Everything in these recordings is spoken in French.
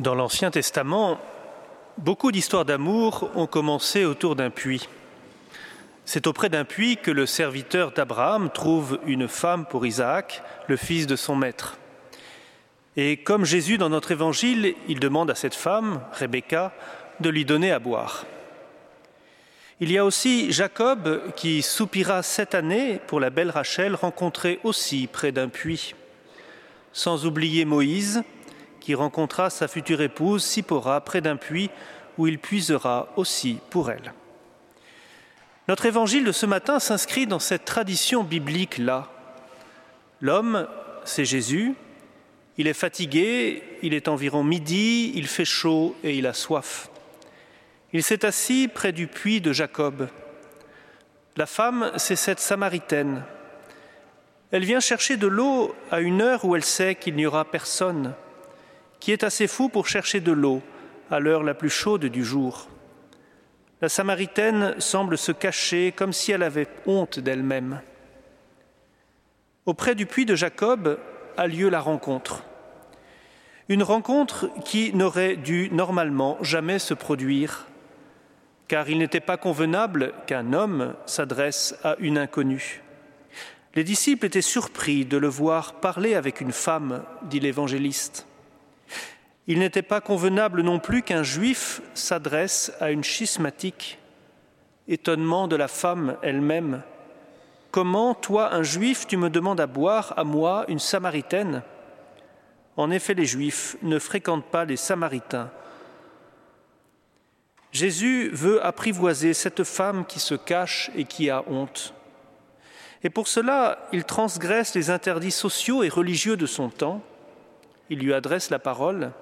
Dans l'Ancien Testament, beaucoup d'histoires d'amour ont commencé autour d'un puits. C'est auprès d'un puits que le serviteur d'Abraham trouve une femme pour Isaac, le fils de son maître. Et comme Jésus dans notre évangile, il demande à cette femme, Rebecca, de lui donner à boire. Il y a aussi Jacob qui soupira cette année pour la belle Rachel rencontrée aussi près d'un puits. Sans oublier Moïse, qui rencontra sa future épouse Sipora près d'un puits où il puisera aussi pour elle. Notre évangile de ce matin s'inscrit dans cette tradition biblique-là. L'homme, c'est Jésus, il est fatigué, il est environ midi, il fait chaud et il a soif. Il s'est assis près du puits de Jacob. La femme, c'est cette Samaritaine. Elle vient chercher de l'eau à une heure où elle sait qu'il n'y aura personne qui est assez fou pour chercher de l'eau à l'heure la plus chaude du jour. La Samaritaine semble se cacher comme si elle avait honte d'elle-même. Auprès du puits de Jacob a lieu la rencontre. Une rencontre qui n'aurait dû normalement jamais se produire, car il n'était pas convenable qu'un homme s'adresse à une inconnue. Les disciples étaient surpris de le voir parler avec une femme, dit l'évangéliste. Il n'était pas convenable non plus qu'un juif s'adresse à une schismatique. Étonnement de la femme elle-même. Comment, toi, un juif, tu me demandes à boire, à moi, une samaritaine? En effet, les juifs ne fréquentent pas les samaritains. Jésus veut apprivoiser cette femme qui se cache et qui a honte. Et pour cela, il transgresse les interdits sociaux et religieux de son temps. Il lui adresse la parole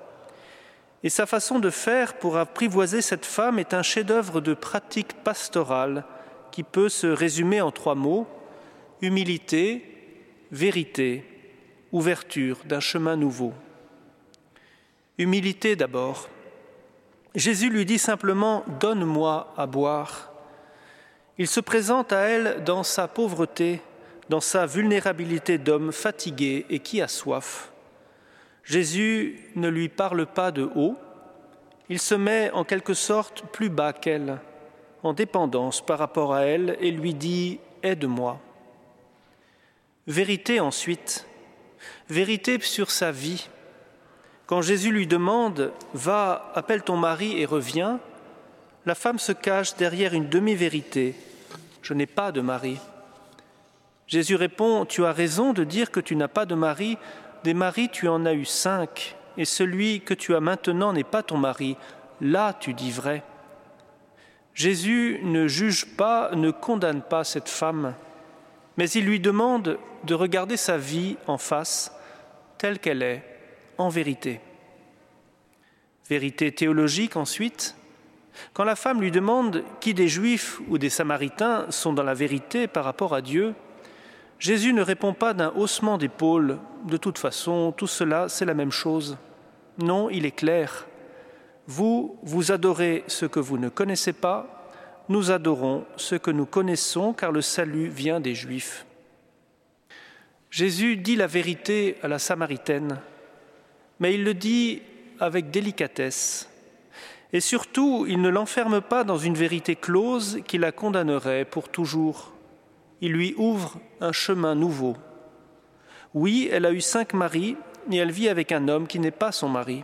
et sa façon de faire pour apprivoiser cette femme est un chef-d'œuvre de pratique pastorale qui peut se résumer en trois mots humilité, vérité, ouverture d'un chemin nouveau. Humilité d'abord. Jésus lui dit simplement Donne-moi à boire. Il se présente à elle dans sa pauvreté, dans sa vulnérabilité d'homme fatigué et qui a soif. Jésus ne lui parle pas de haut, il se met en quelque sorte plus bas qu'elle, en dépendance par rapport à elle, et lui dit ⁇ Aide-moi ⁇ Vérité ensuite, vérité sur sa vie. Quand Jésus lui demande ⁇ Va, appelle ton mari et reviens ⁇ la femme se cache derrière une demi-vérité ⁇ Je n'ai pas de mari ⁇ Jésus répond ⁇ Tu as raison de dire que tu n'as pas de mari, des maris tu en as eu cinq, et celui que tu as maintenant n'est pas ton mari. Là tu dis vrai. Jésus ne juge pas, ne condamne pas cette femme, mais il lui demande de regarder sa vie en face, telle qu'elle est, en vérité. Vérité théologique ensuite. Quand la femme lui demande qui des Juifs ou des Samaritains sont dans la vérité par rapport à Dieu, Jésus ne répond pas d'un haussement d'épaule. De toute façon, tout cela, c'est la même chose. Non, il est clair. Vous, vous adorez ce que vous ne connaissez pas, nous adorons ce que nous connaissons, car le salut vient des Juifs. Jésus dit la vérité à la Samaritaine, mais il le dit avec délicatesse. Et surtout, il ne l'enferme pas dans une vérité close qui la condamnerait pour toujours il lui ouvre un chemin nouveau. Oui, elle a eu cinq maris et elle vit avec un homme qui n'est pas son mari.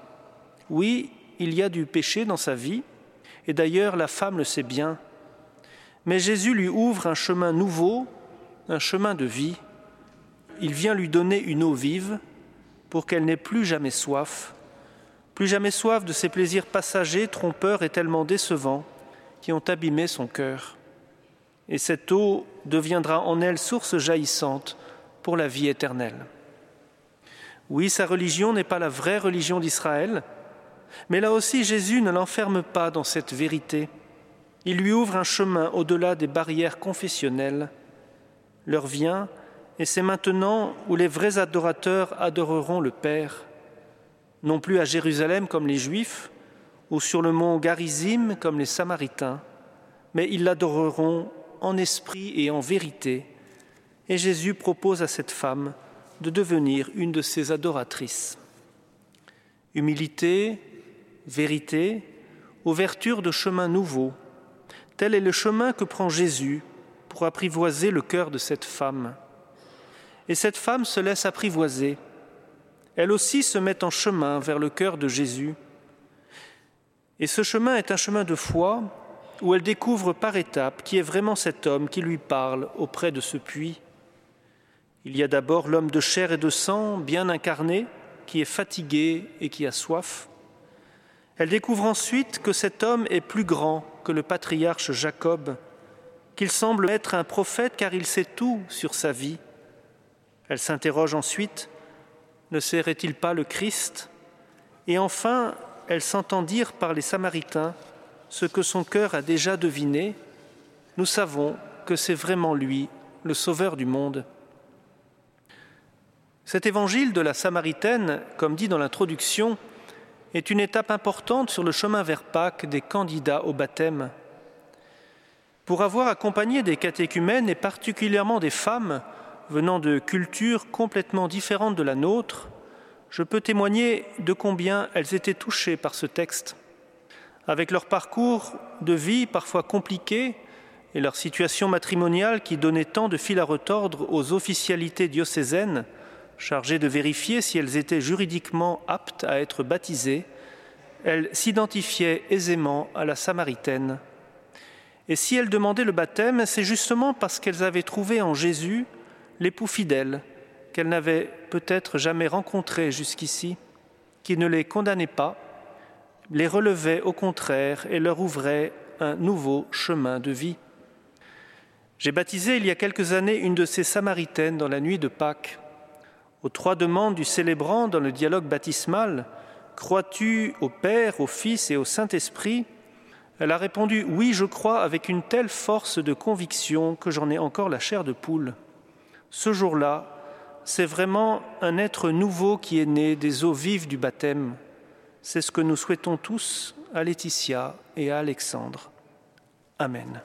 Oui, il y a du péché dans sa vie, et d'ailleurs la femme le sait bien. Mais Jésus lui ouvre un chemin nouveau, un chemin de vie. Il vient lui donner une eau vive pour qu'elle n'ait plus jamais soif, plus jamais soif de ces plaisirs passagers, trompeurs et tellement décevants qui ont abîmé son cœur et cette eau deviendra en elle source jaillissante pour la vie éternelle. Oui, sa religion n'est pas la vraie religion d'Israël, mais là aussi Jésus ne l'enferme pas dans cette vérité. Il lui ouvre un chemin au-delà des barrières confessionnelles. L'heure vient, et c'est maintenant où les vrais adorateurs adoreront le Père, non plus à Jérusalem comme les Juifs, ou sur le mont Garizim comme les Samaritains, mais ils l'adoreront en esprit et en vérité, et Jésus propose à cette femme de devenir une de ses adoratrices. Humilité, vérité, ouverture de chemins nouveaux. Tel est le chemin que prend Jésus pour apprivoiser le cœur de cette femme. Et cette femme se laisse apprivoiser. Elle aussi se met en chemin vers le cœur de Jésus. Et ce chemin est un chemin de foi où elle découvre par étapes qui est vraiment cet homme qui lui parle auprès de ce puits. Il y a d'abord l'homme de chair et de sang, bien incarné, qui est fatigué et qui a soif. Elle découvre ensuite que cet homme est plus grand que le patriarche Jacob, qu'il semble être un prophète car il sait tout sur sa vie. Elle s'interroge ensuite, ne serait-il pas le Christ? Et enfin, elle s'entend dire par les Samaritains ce que son cœur a déjà deviné. Nous savons que c'est vraiment lui, le Sauveur du monde. Cet évangile de la Samaritaine, comme dit dans l'introduction, est une étape importante sur le chemin vers Pâques des candidats au baptême. Pour avoir accompagné des catéchumènes et particulièrement des femmes venant de cultures complètement différentes de la nôtre, je peux témoigner de combien elles étaient touchées par ce texte. Avec leur parcours de vie parfois compliqué et leur situation matrimoniale qui donnait tant de fil à retordre aux officialités diocésaines, chargées de vérifier si elles étaient juridiquement aptes à être baptisées, elles s'identifiaient aisément à la Samaritaine. Et si elles demandaient le baptême, c'est justement parce qu'elles avaient trouvé en Jésus l'époux fidèle qu'elles n'avaient peut-être jamais rencontré jusqu'ici, qui ne les condamnait pas, les relevait au contraire et leur ouvrait un nouveau chemin de vie. J'ai baptisé il y a quelques années une de ces Samaritaines dans la nuit de Pâques. Aux trois demandes du célébrant dans le dialogue baptismal, Crois-tu au Père, au Fils et au Saint-Esprit? Elle a répondu Oui, je crois, avec une telle force de conviction que j'en ai encore la chair de poule. Ce jour-là, c'est vraiment un être nouveau qui est né des eaux vives du baptême. C'est ce que nous souhaitons tous à Laetitia et à Alexandre. Amen.